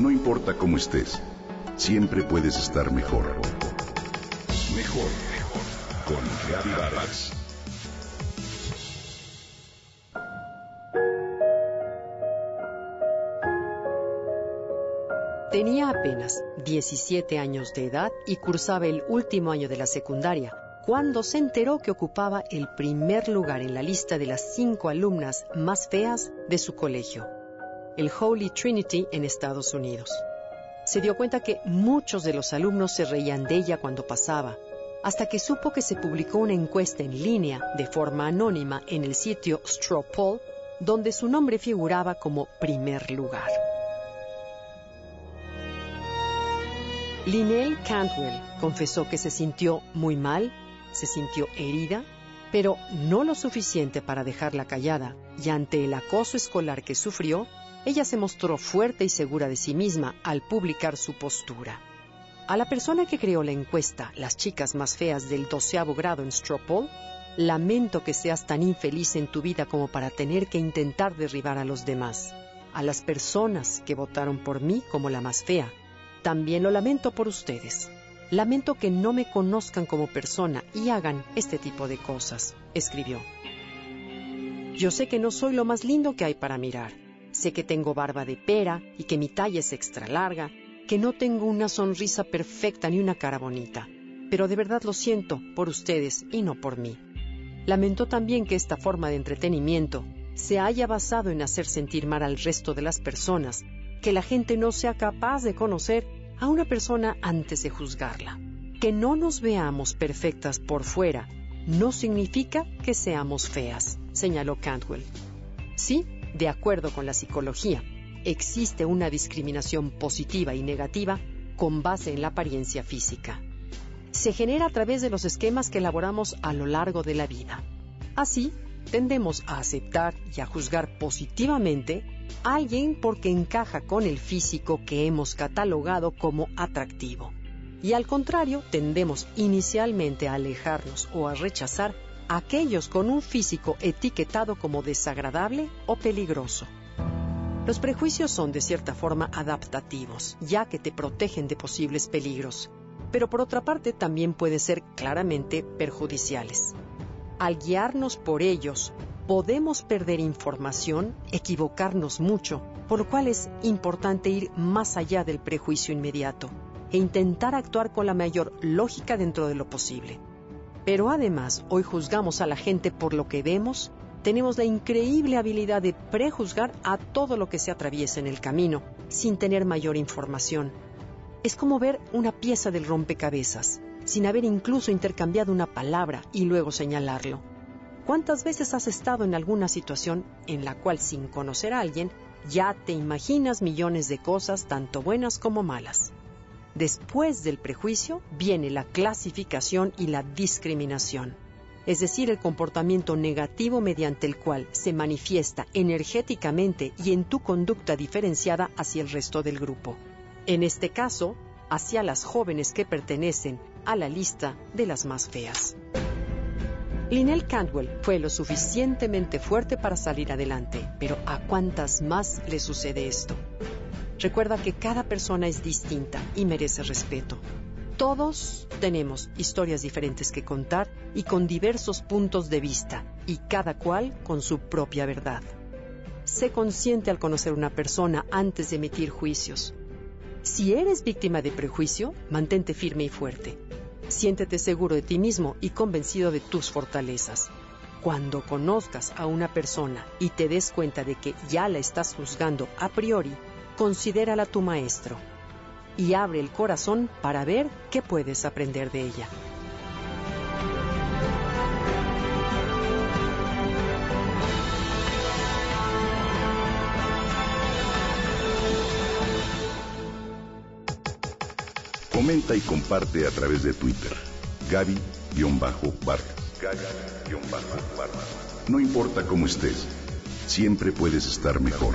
No importa cómo estés, siempre puedes estar mejor. Mejor, mejor. Con Vargas. Tenía apenas 17 años de edad y cursaba el último año de la secundaria cuando se enteró que ocupaba el primer lugar en la lista de las cinco alumnas más feas de su colegio, el Holy Trinity en Estados Unidos. Se dio cuenta que muchos de los alumnos se reían de ella cuando pasaba, hasta que supo que se publicó una encuesta en línea de forma anónima en el sitio Straw Poll, donde su nombre figuraba como primer lugar. Linnell Cantwell confesó que se sintió muy mal se sintió herida, pero no lo suficiente para dejarla callada, y ante el acoso escolar que sufrió, ella se mostró fuerte y segura de sí misma al publicar su postura. A la persona que creó la encuesta, las chicas más feas del doceavo grado en Stropol, lamento que seas tan infeliz en tu vida como para tener que intentar derribar a los demás. A las personas que votaron por mí como la más fea, también lo lamento por ustedes. Lamento que no me conozcan como persona y hagan este tipo de cosas, escribió. Yo sé que no soy lo más lindo que hay para mirar. Sé que tengo barba de pera y que mi talla es extra larga, que no tengo una sonrisa perfecta ni una cara bonita. Pero de verdad lo siento por ustedes y no por mí. Lamento también que esta forma de entretenimiento se haya basado en hacer sentir mal al resto de las personas, que la gente no sea capaz de conocer a una persona antes de juzgarla. Que no nos veamos perfectas por fuera no significa que seamos feas, señaló Cantwell. Sí, de acuerdo con la psicología, existe una discriminación positiva y negativa con base en la apariencia física. Se genera a través de los esquemas que elaboramos a lo largo de la vida. Así, tendemos a aceptar y a juzgar positivamente alguien porque encaja con el físico que hemos catalogado como atractivo. Y al contrario, tendemos inicialmente a alejarnos o a rechazar a aquellos con un físico etiquetado como desagradable o peligroso. Los prejuicios son de cierta forma adaptativos, ya que te protegen de posibles peligros, pero por otra parte también pueden ser claramente perjudiciales. Al guiarnos por ellos, podemos perder información, equivocarnos mucho, por lo cual es importante ir más allá del prejuicio inmediato e intentar actuar con la mayor lógica dentro de lo posible. Pero además, hoy juzgamos a la gente por lo que vemos, tenemos la increíble habilidad de prejuzgar a todo lo que se atraviesa en el camino, sin tener mayor información. Es como ver una pieza del rompecabezas, sin haber incluso intercambiado una palabra y luego señalarlo. ¿Cuántas veces has estado en alguna situación en la cual sin conocer a alguien ya te imaginas millones de cosas, tanto buenas como malas? Después del prejuicio viene la clasificación y la discriminación, es decir, el comportamiento negativo mediante el cual se manifiesta energéticamente y en tu conducta diferenciada hacia el resto del grupo. En este caso, hacia las jóvenes que pertenecen a la lista de las más feas. Linnell Cantwell fue lo suficientemente fuerte para salir adelante, pero ¿a cuántas más le sucede esto? Recuerda que cada persona es distinta y merece respeto. Todos tenemos historias diferentes que contar y con diversos puntos de vista, y cada cual con su propia verdad. Sé consciente al conocer una persona antes de emitir juicios. Si eres víctima de prejuicio, mantente firme y fuerte. Siéntete seguro de ti mismo y convencido de tus fortalezas. Cuando conozcas a una persona y te des cuenta de que ya la estás juzgando a priori, considérala tu maestro y abre el corazón para ver qué puedes aprender de ella. Comenta y comparte a través de Twitter. Gaby-Vargas. No importa cómo estés, siempre puedes estar mejor.